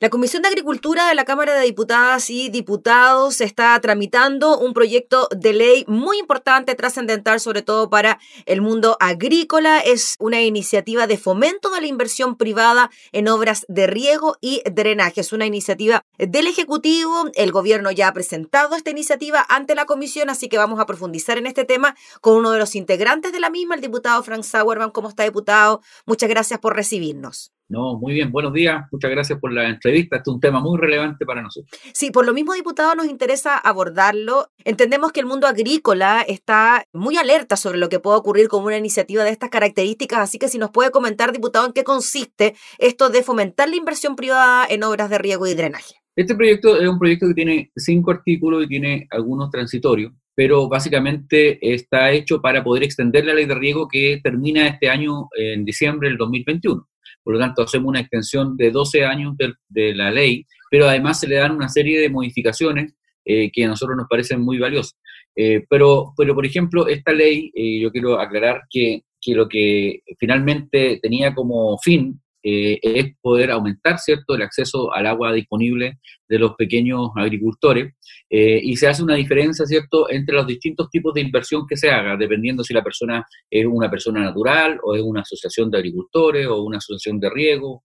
La Comisión de Agricultura de la Cámara de Diputadas y Diputados está tramitando un proyecto de ley muy importante, trascendental, sobre todo para el mundo agrícola. Es una iniciativa de fomento de la inversión privada en obras de riego y drenaje. Es una iniciativa del Ejecutivo. El gobierno ya ha presentado esta iniciativa ante la Comisión, así que vamos a profundizar en este tema con uno de los integrantes de la misma, el diputado Frank Sauerman. ¿Cómo está, diputado? Muchas gracias por recibirnos. No, muy bien, buenos días, muchas gracias por la entrevista, este es un tema muy relevante para nosotros. Sí, por lo mismo, diputado, nos interesa abordarlo. Entendemos que el mundo agrícola está muy alerta sobre lo que puede ocurrir con una iniciativa de estas características, así que si nos puede comentar, diputado, en qué consiste esto de fomentar la inversión privada en obras de riego y drenaje. Este proyecto es un proyecto que tiene cinco artículos y tiene algunos transitorios, pero básicamente está hecho para poder extender la ley de riego que termina este año en diciembre del 2021. Por lo tanto, hacemos una extensión de 12 años de, la ley, pero además se le dan una serie de modificaciones eh, que a nosotros nos parecen muy valiosas. Eh, pero, pero, por ejemplo, esta ley, eh, yo quiero aclarar que, que, lo que finalmente tenía como fin eh, es poder aumentar, ¿cierto?, el acceso al agua disponible de los pequeños agricultores eh, y se hace una diferencia, ¿cierto?, entre los distintos tipos de inversión que se haga, dependiendo si la persona es una persona natural o es una asociación de agricultores o una asociación de riego,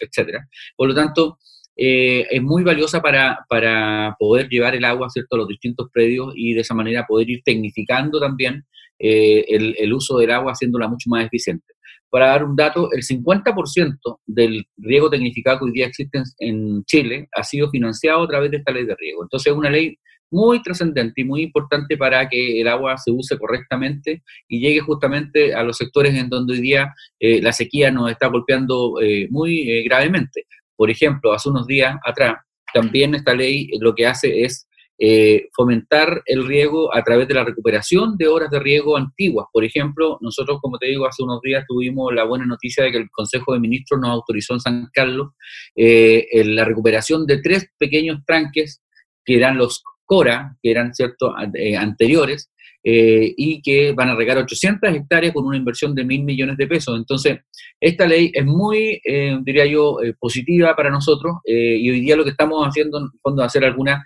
etcétera. Por lo tanto, eh, es muy valiosa para, para, poder llevar el agua ¿cierto? a los distintos predios y de esa manera poder ir tecnificando también el, el, uso del agua, haciéndola mucho más eficiente. Para dar un dato, el 50% del riego tecnificado que hoy día existe en Chile ha sido financiado a través de esta ley de riego. Entonces es una ley muy trascendente y muy importante para que el agua se use correctamente y llegue justamente a los sectores en donde hoy día eh, la sequía nos está golpeando eh, muy eh, gravemente. Por ejemplo, hace unos días atrás, también esta ley lo que hace es eh, fomentar el riego a través de la recuperación de horas de riego antiguas. Por ejemplo, nosotros, como te digo, hace unos días tuvimos la buena noticia de que el Consejo de Ministros nos autorizó en San Carlos eh, la recuperación de tres pequeños tranques que eran los CORA, que eran cierto eh, anteriores, eh, y que van a regar 800 hectáreas con una inversión de mil millones de pesos. Entonces, esta ley es muy, eh, diría yo, eh, positiva para nosotros y hoy día lo que estamos haciendo, en fondo, es hacer alguna,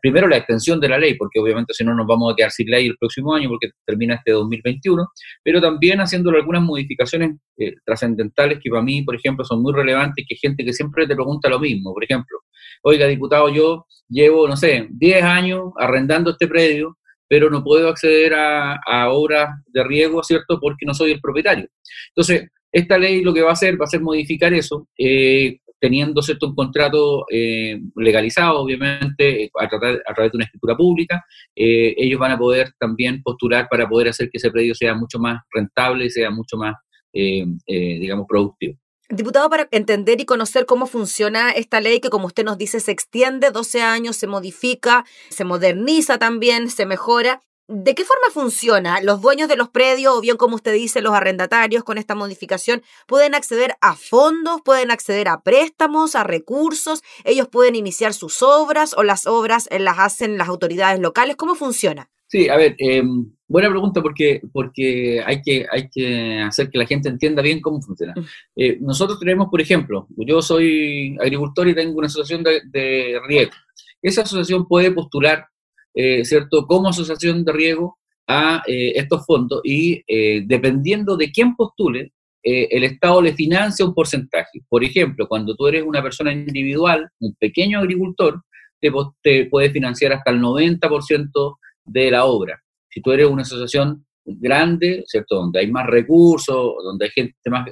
primero la extensión de la ley, porque obviamente si no nos vamos a quedar sin ley el próximo año porque termina este 2021, pero también haciendo algunas modificaciones trascendentales que para mí, por ejemplo, son muy relevantes, que gente que siempre te pregunta lo mismo, por ejemplo, oiga, diputado, yo llevo, no sé, 10 años arrendando este predio, pero no puedo acceder a, obras de riego, ¿cierto? Porque no soy el propietario. Entonces, esta ley lo que va a hacer va a ser modificar eso, eh, teniendo ¿cierto? un contrato eh, legalizado, obviamente, a, a, través de una escritura pública, eh, ellos van a poder también postular para poder hacer que ese predio sea mucho más rentable y sea mucho más, digamos, productivo. Diputado, para entender y conocer cómo funciona esta ley que, como usted nos dice, se extiende 12 años, se modifica, se moderniza también, se mejora. ¿De qué forma funciona? ¿Los dueños de los predios o bien, como usted dice, los arrendatarios con esta modificación pueden acceder a fondos, pueden acceder a préstamos, a recursos? ¿Ellos pueden iniciar sus obras o las obras las hacen las autoridades locales? ¿Cómo funciona? Sí, a ver, em, buena pregunta porque, porque hay, que, hay que hacer que la gente entienda bien cómo funciona. Mm. Eh, nosotros tenemos, por ejemplo, yo soy agricultor y tengo una asociación de, riego. Esa asociación puede postular, eh, ¿cierto?, como asociación de riego a eh, estos fondos y dependiendo de quién postule, el Estado le financia un porcentaje. Por ejemplo, cuando tú eres una persona individual, un pequeño agricultor, te, te puede financiar hasta el 90% de la obra. Si tú eres una asociación grande, ¿cierto? Donde hay más recursos, donde hay gente más,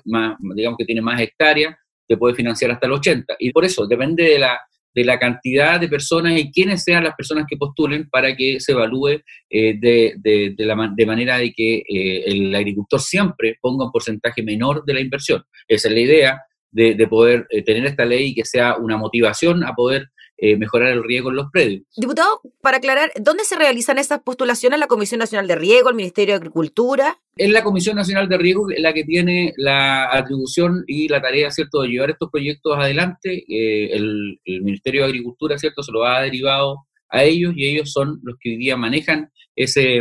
digamos que tiene más hectáreas, te puede financiar hasta el 80. Y por eso depende de la, de la cantidad de personas y quiénes sean las personas que postulen para que se evalúe eh, de, de, de, manera de que eh, el agricultor siempre ponga un porcentaje menor de la inversión. Esa es la idea de, de poder eh, tener esta ley y que sea una motivación a poder eh, mejorar el riego en los predios. Diputado, para aclarar, ¿dónde se realizan esas postulaciones? ¿La Comisión Nacional de Riego, el Ministerio de Agricultura? Es la Comisión Nacional de Riego la que tiene la atribución y la tarea, ¿cierto?, de llevar estos proyectos adelante. Eh, el, Ministerio de Agricultura, ¿cierto?, se lo ha derivado a ellos y ellos son los que hoy día manejan ese,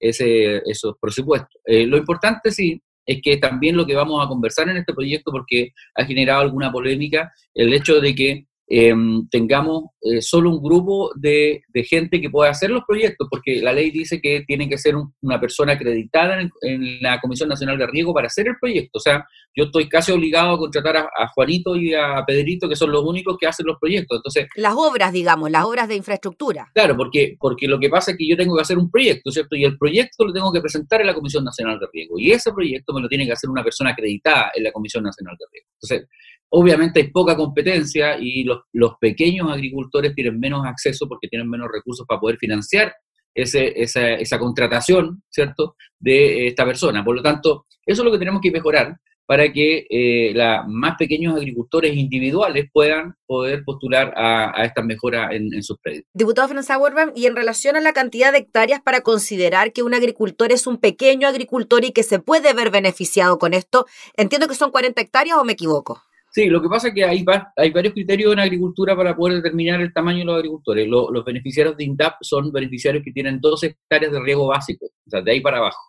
ese, esos presupuestos. Eh, lo importante, sí, es que también lo que vamos a conversar en este proyecto, porque ha generado alguna polémica, el hecho de que em, tengamos eh, solo un grupo de, gente que pueda hacer los proyectos, porque la ley dice que tiene que ser una persona acreditada en, la Comisión Nacional de Riego para hacer el proyecto. O sea, yo estoy casi obligado a contratar a, Juanito y a Pedrito, que son los únicos que hacen los proyectos. Entonces, las obras, digamos, las obras de infraestructura. Claro, porque, porque lo que pasa es que yo tengo que hacer un proyecto, ¿cierto? Y el proyecto lo tengo que presentar en la Comisión Nacional de Riego. Y ese proyecto me lo tiene que hacer una persona acreditada en la Comisión Nacional de Riego. Entonces, Obviamente hay poca competencia y los, pequeños agricultores tienen menos acceso porque tienen menos recursos para poder financiar ese, esa, contratación, ¿cierto?, de esta persona. Por lo tanto, eso es lo que tenemos que mejorar para que eh, más pequeños agricultores individuales puedan poder postular a, esta mejora en, sus predios. Diputado François Werban, y en relación a la cantidad de hectáreas para considerar que un agricultor es un pequeño agricultor y que se puede ver beneficiado con esto, entiendo que son 40 hectáreas o me equivoco. Sí, lo que pasa es que hay, hay varios criterios en agricultura para poder determinar el tamaño de los agricultores. los beneficiarios de INDAP son beneficiarios que tienen dos hectáreas de riego básico, o sea, de ahí para abajo,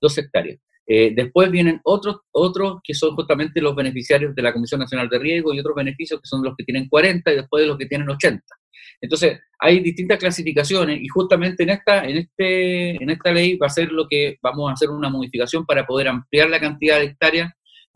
dos hectáreas. Eh, después vienen otros, otros que son justamente los beneficiarios de la Comisión Nacional de Riego y otros beneficios que son los que tienen 40 y después de los que tienen 80. Entonces, hay distintas clasificaciones y justamente en esta, en, este, en esta ley va a ser lo que vamos a hacer una modificación para poder ampliar la cantidad de hectáreas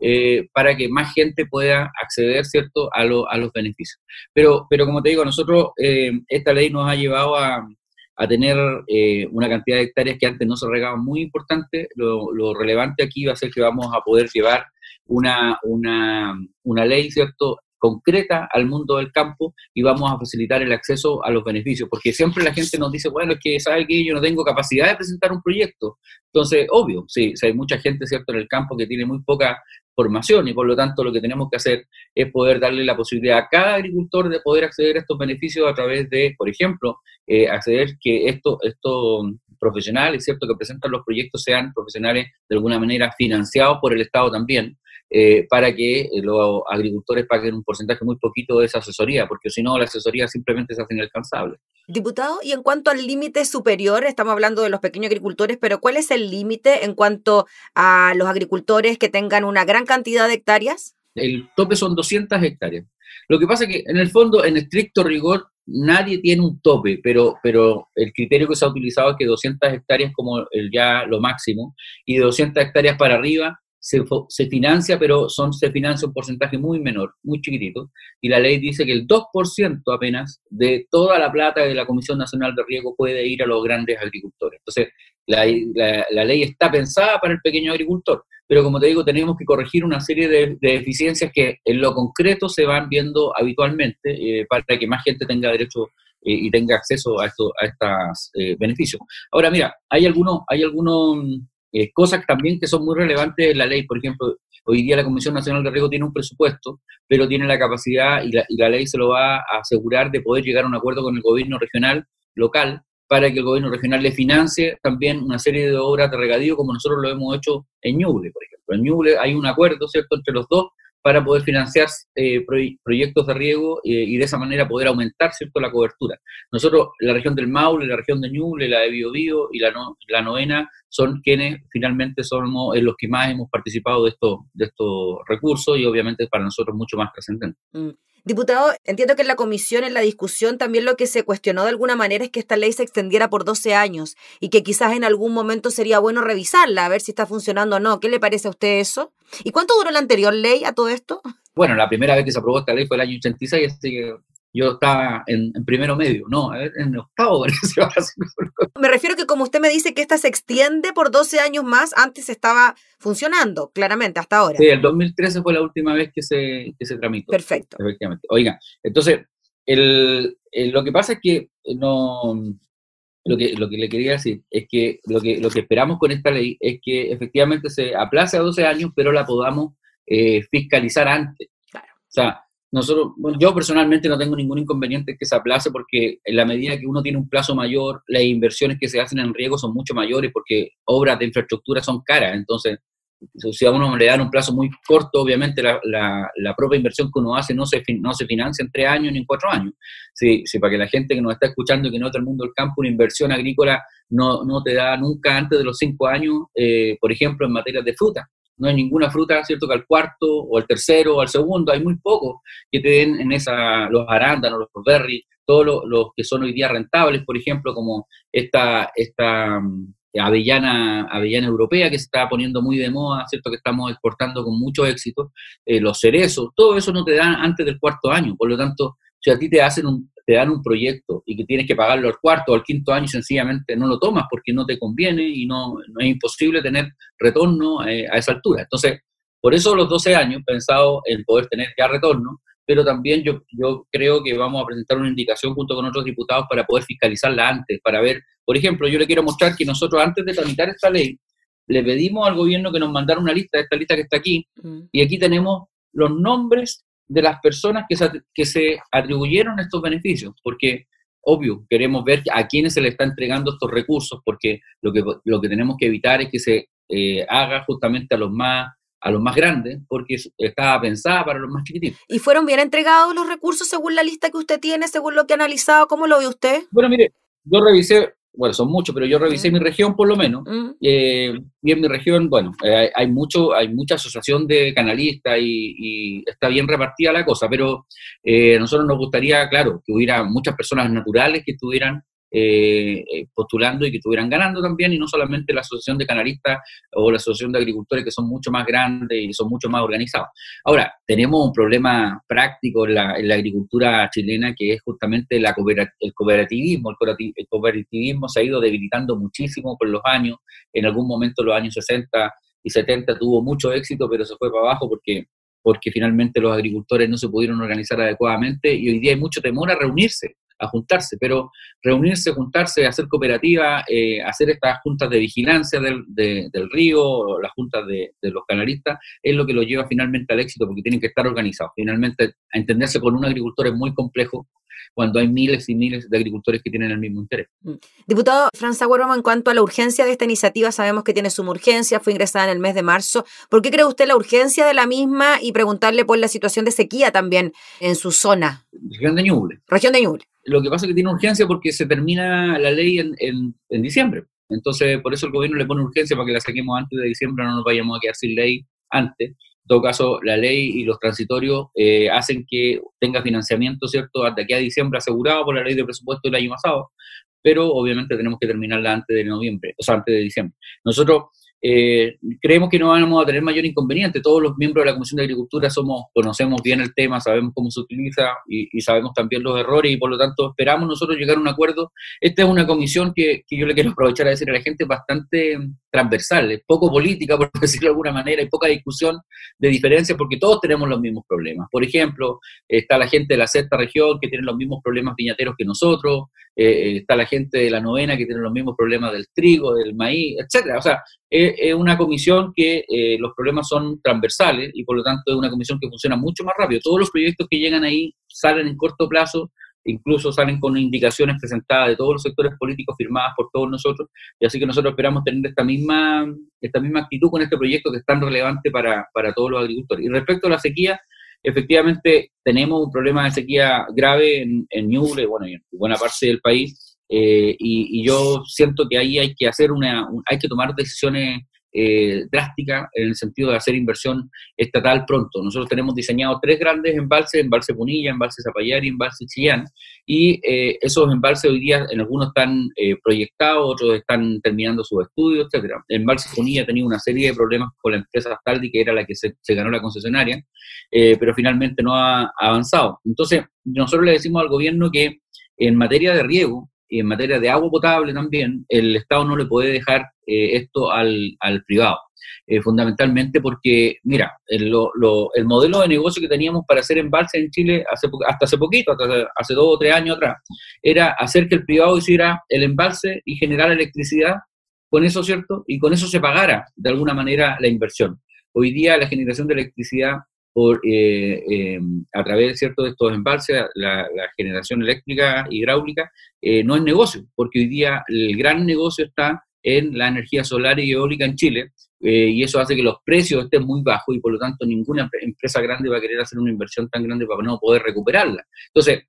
eh, para que más gente pueda acceder, ¿cierto?, a, a los beneficios. Pero, pero como te digo, nosotros, eh, esta ley nos ha llevado a, a tener eh, una cantidad de hectáreas que antes no se regaban muy importante. Lo, lo, relevante aquí va a ser que vamos a poder llevar una, una, una ley, ¿cierto?, concreta al mundo del campo y vamos a facilitar el acceso a los beneficios, porque siempre la gente nos dice, bueno, es que sabe que yo no tengo capacidad de presentar un proyecto. Entonces, obvio, sí, hay mucha gente, ¿cierto?, en el campo que tiene muy poca formación y por lo tanto lo que tenemos que hacer es poder darle la posibilidad a cada agricultor de poder acceder a estos beneficios a través de, por ejemplo, eh, acceder que estos esto profesionales, ¿cierto?, que presentan los proyectos sean profesionales de alguna manera financiados por el Estado también, eh, para que eh, los agricultores paguen un porcentaje muy poquito de esa asesoría, porque si no, la asesoría simplemente se hace inalcanzable. Diputado, y en cuanto al límite superior, estamos hablando de los pequeños agricultores, pero ¿cuál es el límite en cuanto a los agricultores que tengan una gran cantidad de hectáreas? El tope son 200 hectáreas. Lo que pasa es que, en el fondo, en estricto rigor, nadie tiene un tope, pero, pero el criterio que se ha utilizado es que 200 hectáreas como el ya lo máximo, y de 200 hectáreas para arriba se, financia, pero son, se financia un porcentaje muy menor, muy chiquitito, y la ley dice que el 2% apenas de toda la plata de la Comisión Nacional de Riego puede ir a los grandes agricultores. Entonces, la, ley está pensada para el pequeño agricultor, pero como te digo, tenemos que corregir una serie de, deficiencias que en lo concreto se van viendo habitualmente eh, para que más gente tenga derecho eh, y tenga acceso a, estos a eh, beneficios. Ahora, mira, hay algunos, hay algunos eh, cosas también que son muy relevantes en la ley. Por ejemplo, hoy día la Comisión Nacional de Riego tiene un presupuesto, pero tiene la capacidad y la, ley se lo va a asegurar de poder llegar a un acuerdo con el gobierno regional, local, para que el gobierno regional le financie también una serie de obras de regadío, como nosotros lo hemos hecho en Ñuble, por ejemplo. En Ñuble hay un acuerdo, ¿cierto?, entre los dos para poder financiar eh, proyectos de riego eh, y de esa manera poder aumentar cierto la cobertura. Nosotros, la región del Maule, la región de Ñuble, la de Biobío y la, la novena son quienes finalmente somos los que más hemos participado de, estos de estos recursos y obviamente para nosotros mucho más trascendente. Mm. Diputado, entiendo que en la comisión, en la discusión, también lo que se cuestionó de alguna manera es que esta ley se extendiera por 12 años y que quizás en algún momento sería bueno revisarla, a ver si está funcionando o no. ¿Qué le parece a usted eso? ¿Y cuánto duró la anterior ley a todo esto? Bueno, la primera vez que se aprobó esta ley fue el año 86, así que yo estaba en, primero medio, no, en octavo Me refiero que como usted me dice que esta se extiende por 12 años más, antes estaba funcionando, claramente, hasta ahora. Sí, el 2013 fue la última vez que se, que se tramitó. Perfecto. Efectivamente. Oiga, entonces, el, lo que pasa es que no... Lo que, lo que le quería decir es que lo, que lo que esperamos con esta ley es que efectivamente se aplace a 12 años, pero la podamos eh, fiscalizar antes. Claro. O sea, nosotros, yo personalmente no tengo ningún inconveniente que se aplace porque en la medida que uno tiene un plazo mayor, las inversiones que se hacen en riego son mucho mayores porque obras de infraestructura son caras. Entonces, si a uno le dan un plazo muy corto, obviamente la, la, propia inversión que uno hace no se, no se financia en tres años ni en cuatro años. Sí, para que la gente que nos está escuchando y que no está el mundo del campo, una inversión agrícola no, no te da nunca antes de los cinco años, eh, por ejemplo, en materia de fruta. No hay ninguna fruta, ¿cierto?, que al cuarto, o al tercero, o al segundo, hay muy pocos que te den en esa, los arándanos, los berries, todos los, que son hoy día rentables, por ejemplo, como esta, esta mm, avellana, avellana europea que se está poniendo muy de moda, ¿cierto? Que estamos exportando con mucho éxito, eh, los cerezos, todo eso no te dan antes del cuarto año, por lo tanto, si a ti te hacen un, te dan un proyecto y que tienes que pagarlo al cuarto o al quinto año, sencillamente no lo tomas porque no te conviene y no, es imposible tener retorno eh, a esa altura. Entonces, por eso los 12 años pensado en poder tener ya retorno, pero también yo, yo creo que vamos a presentar una indicación junto con otros diputados para poder fiscalizarla antes, para ver, por ejemplo, yo le quiero mostrar que nosotros antes de tramitar esta ley, le pedimos al gobierno que nos mandara una lista, esta lista que está aquí, mm. y aquí tenemos los nombres de las personas que se, que se atribuyeron estos beneficios, porque obvio, queremos ver a quiénes se le está entregando estos recursos, porque lo que, lo que tenemos que evitar es que se eh, haga justamente a los más a los más grandes, porque estaba pensada para los más chiquititos. ¿Y fueron bien entregados los recursos según la lista que usted tiene, según lo que ha analizado? ¿Cómo lo ve usted? Bueno, mire, yo revisé, bueno, son muchos, pero yo revisé mi región por lo menos. Eh, y en mi región, bueno, eh, hay, mucho, hay mucha asociación de canalistas y, está bien repartida la cosa, pero eh, a nosotros nos gustaría, claro, que hubiera muchas personas naturales que estuvieran eh, eh, postulando y que estuvieran ganando también, y no solamente la Asociación de Canalistas o la Asociación de Agricultores, que son mucho más grandes y son mucho más organizados. Ahora, tenemos un problema práctico en la, agricultura chilena, que es justamente la el cooperativismo. El cooperativismo se ha ido debilitando muchísimo por los años. En algún momento, los años 60 y 70, tuvo mucho éxito, pero se fue para abajo porque porque finalmente los agricultores no se pudieron organizar adecuadamente y hoy día hay mucho temor a reunirse a juntarse, pero reunirse, juntarse, hacer cooperativa, eh, hacer estas juntas de vigilancia del, del río, las juntas de, los canalistas, es lo que lo lleva finalmente al éxito, porque tienen que estar organizados. Finalmente, a entenderse con un agricultor es muy complejo cuando hay miles y miles de agricultores que tienen el mismo interés. Mm. Diputado Franz Aguerroma, en cuanto a la urgencia de esta iniciativa, sabemos que tiene suma urgencia, fue ingresada en el mes de marzo. ¿Por qué cree usted la urgencia de la misma y preguntarle por la situación de sequía también en su zona? Región de Ñuble. Región de Ñuble. Lo que pasa es que tiene urgencia porque se termina la ley en, en, diciembre. Entonces, por eso el gobierno le pone urgencia para que la saquemos antes de diciembre, no nos vayamos a quedar sin ley antes. En todo caso, la ley y los transitorios eh, hacen que tenga financiamiento, ¿cierto?, hasta aquí a diciembre asegurado por la ley de presupuesto del año pasado, pero obviamente tenemos que terminarla antes de noviembre, o sea, antes de diciembre. Nosotros eh, creemos que no vamos a tener mayor inconveniente. Todos los miembros de la Comisión de Agricultura somos, conocemos bien el tema, sabemos cómo se utiliza y, sabemos también los errores y por lo tanto esperamos nosotros llegar a un acuerdo. Esta es una comisión que, que yo le quiero aprovechar a decir a la gente bastante transversal, poco política, por decirlo de alguna manera, y poca discusión de diferencias porque todos tenemos los mismos problemas. Por ejemplo, está la gente de la sexta región que tiene los mismos problemas viñateros que nosotros, eh, está la gente de la novena que tiene los mismos problemas del trigo, del maíz, etcétera. O sea, es, una comisión que eh, los problemas son transversales y por lo tanto es una comisión que funciona mucho más rápido. Todos los proyectos que llegan ahí salen en corto plazo, incluso salen con indicaciones presentadas de todos los sectores políticos firmadas por todos nosotros, y así que nosotros esperamos tener esta misma, esta misma actitud con este proyecto que es tan relevante para, para todos los agricultores. Y respecto a la sequía, efectivamente tenemos un problema de sequía grave en, en Ñuble, bueno, y en buena parte del país, eh, y, yo siento que ahí hay que hacer una, hay que tomar decisiones eh, drásticas en el sentido de hacer inversión estatal pronto. Nosotros tenemos diseñado tres grandes embalses, embalse Punilla, embalse Zapallar y embalse Chillán, y eh, esos embalses hoy día en algunos están proyectados, otros están terminando sus estudios, etcétera. El embalse Punilla ha tenido una serie de problemas con la empresa Astaldi, que era la que se, se ganó la concesionaria, pero finalmente no ha avanzado. Entonces, nosotros le decimos al gobierno que en materia de riego, y en materia de agua potable también, el Estado no le puede dejar eh, esto al, al privado. Eh, fundamentalmente porque, mira, el, lo, el, modelo de negocio que teníamos para hacer embalse en Chile hace, hasta hace poquito, hasta hace dos o tres años atrás, era hacer que el privado hiciera el embalse y generar electricidad con eso, ¿cierto? Y con eso se pagara de alguna manera la inversión. Hoy día la generación de electricidad por, eh, eh, a través ¿cierto? de estos embalses, la, generación eléctrica hidráulica, eh, no es negocio, porque hoy día el gran negocio está en la energía solar y eólica en Chile, y eso hace que los precios estén muy bajos y por lo tanto ninguna empresa grande va a querer hacer una inversión tan grande para no poder recuperarla. Entonces,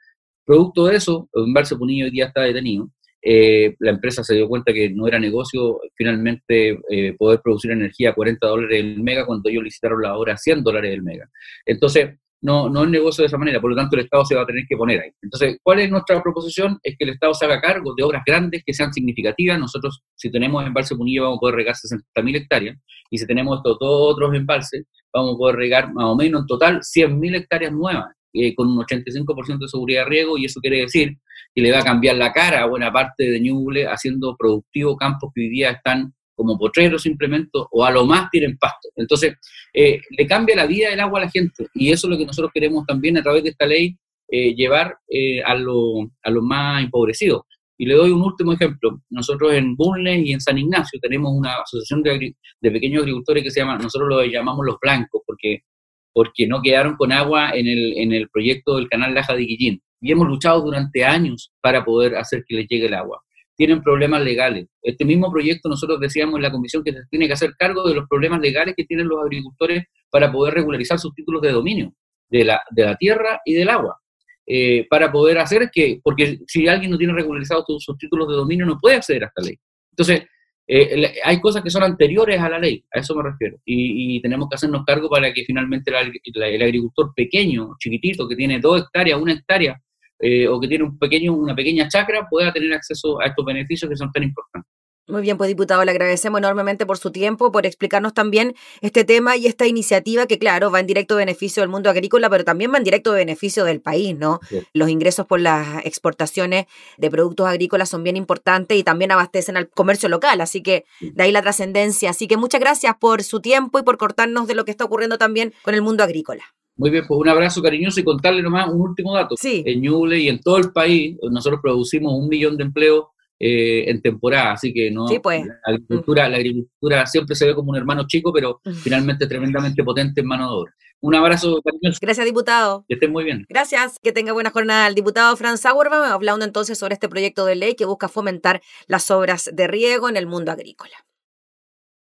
producto de eso, el embalse Punillo hoy día está detenido, eh, la empresa se dio cuenta que no era negocio finalmente eh, poder producir energía a 40 dólares el mega cuando ellos licitaron la hora a 100 dólares el mega. Entonces, no, no es negocio de esa manera, por lo tanto el Estado se va a tener que poner ahí. Entonces, ¿cuál es nuestra proposición? Es que el Estado se haga cargo de obras grandes que sean significativas. Nosotros, si tenemos embalse Punilla, vamos a poder regar 60.000 hectáreas, y si tenemos estos dos otros embalses, vamos a poder regar más o menos en total 100.000 hectáreas nuevas, eh, con un 85% de seguridad de riego, y eso quiere decir que le va a cambiar la cara a buena parte de Ñuble, haciendo productivo campos que hoy día están como potreros simplemente, o a lo más tienen pasto. Entonces, eh, le cambia la vida del agua a la gente, y eso es lo que nosotros queremos también a través de esta ley eh, llevar a los a lo más empobrecidos. Y le doy un último ejemplo. Nosotros en Bulnes y en San Ignacio tenemos una asociación de, de, pequeños agricultores que se llama, nosotros lo llamamos los blancos, porque porque no quedaron con agua en el, en el proyecto del canal Laja de Guillín. Y hemos luchado durante años para poder hacer que les llegue el agua. Tienen problemas legales. Este mismo proyecto nosotros decíamos en la comisión que se tiene que hacer cargo de los problemas legales que tienen los agricultores para poder regularizar sus títulos de dominio de la, de la tierra y del agua. Eh, para poder hacer que, porque si alguien no tiene regularizados sus títulos de dominio no puede acceder a esta ley. Entonces, eh, hay cosas que son anteriores a la ley, a eso me refiero, y, tenemos que hacernos cargo para que finalmente el agricultor pequeño, chiquitito, que tiene dos hectáreas, una hectárea, eh, o que tiene un pequeño, una pequeña chacra, pueda tener acceso a estos beneficios que son tan importantes. Muy bien, pues diputado, le agradecemos enormemente por su tiempo, por explicarnos también este tema y esta iniciativa que, claro, va en directo beneficio del mundo agrícola, pero también va en directo beneficio del país, ¿no? Los ingresos por las exportaciones de productos agrícolas son bien importantes y también abastecen al comercio local, así que de ahí la trascendencia. Así que muchas gracias por su tiempo y por cortarnos de lo que está ocurriendo también con el mundo agrícola. Muy bien, pues un abrazo cariñoso y contarle nomás un último dato. Sí. En Ñuble y en todo el país, nosotros producimos un millón de empleos eh, en temporada, así que no pues. la, agricultura, la agricultura siempre se ve como un hermano chico, pero finalmente tremendamente potente en mano de obra. Un abrazo Gracias, diputado. Que estén muy bien. Gracias, que tenga buena jornada. El diputado Franz Sauerbaum hablando entonces sobre este proyecto de ley que busca fomentar las obras de riego en el mundo agrícola.